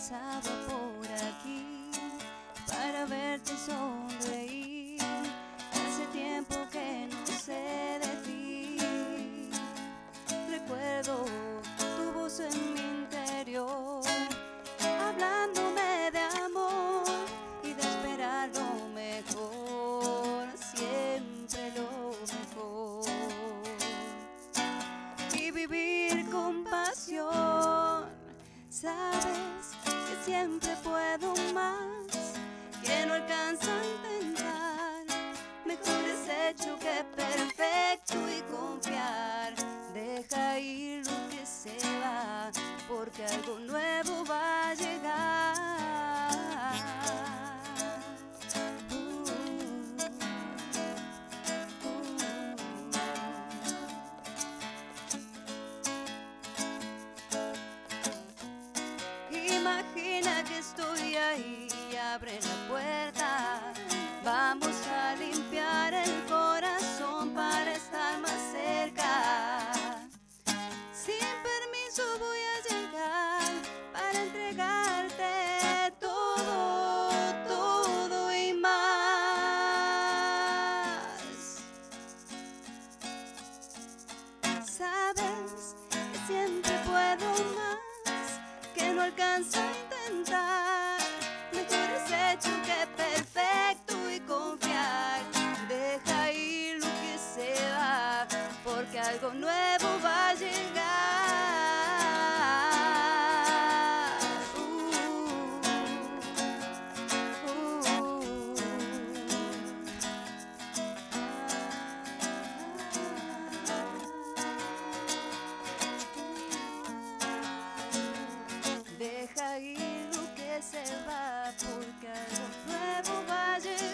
pasaba por aquí para verte sonreír. Hace tiempo que no sé de ti. Recuerdo tu voz en mi interior, hablándome de amor y de esperar lo mejor, siempre lo mejor. Y vivir con pasión, siempre puedo más, que no alcanzo a intentar. Mejor es hecho que perfecto y confiar. Deja ir lo que se va, porque algo nuevo Imagina que estoy ahí abre la puerta. Vamos a limpiar el corazón para estar más cerca. Sin permiso voy alcanzo a intentar. Mejor es hecho que perfecto y confiar. Deja ir lo que se va, porque algo nuevo va a llegar. se va, porque no nuevo.